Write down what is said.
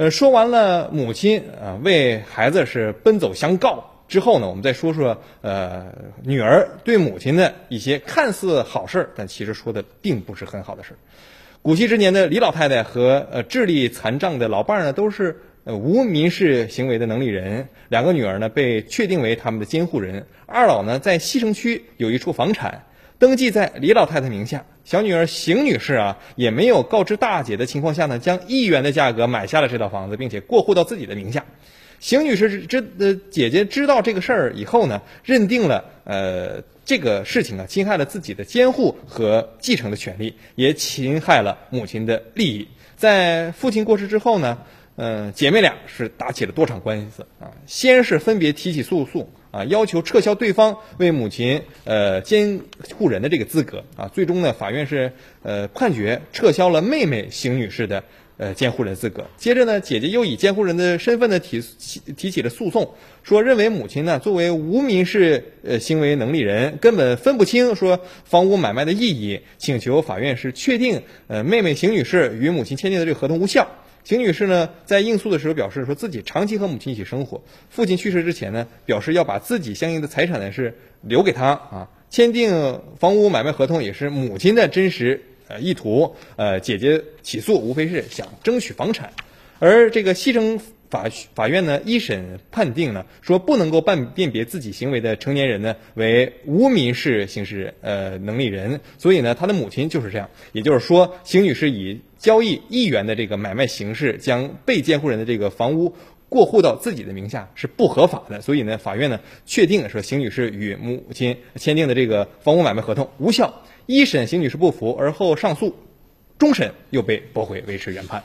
呃，说完了母亲啊为孩子是奔走相告之后呢，我们再说说呃女儿对母亲的一些看似好事儿，但其实说的并不是很好的事儿。古稀之年的李老太太和呃智力残障的老伴儿呢，都是呃无民事行为的能力人，两个女儿呢被确定为他们的监护人。二老呢在西城区有一处房产。登记在李老太太名下，小女儿邢女士啊，也没有告知大姐的情况下呢，将一元的价格买下了这套房子，并且过户到自己的名下。邢女士知呃姐姐知道这个事儿以后呢，认定了呃这个事情啊侵害了自己的监护和继承的权利，也侵害了母亲的利益。在父亲过世之后呢，嗯，姐妹俩是打起了多场官司啊，先是分别提起诉讼。啊，要求撤销对方为母亲呃监护人的这个资格啊，最终呢，法院是呃判决撤销了妹妹邢女士的呃监护人资格。接着呢，姐姐又以监护人的身份呢提提起了诉讼，说认为母亲呢作为无民事呃行为能力人，根本分不清说房屋买卖的意义，请求法院是确定呃妹妹邢女士与母亲签订的这个合同无效。邢女士呢，在应诉的时候表示说，自己长期和母亲一起生活，父亲去世之前呢，表示要把自己相应的财产呢是留给她啊。签订房屋买卖合同也是母亲的真实呃意图，呃，姐姐起诉无非是想争取房产，而这个西城。法法院呢一审判定呢说不能够判辨别自己行为的成年人呢为无民事刑事呃能力人，所以呢他的母亲就是这样，也就是说邢女士以交易一元的这个买卖形式将被监护人的这个房屋过户到自己的名下是不合法的，所以呢法院呢确定说邢女士与母亲签订的这个房屋买卖合同无效。一审邢女士不服，而后上诉，终审又被驳回，维持原判。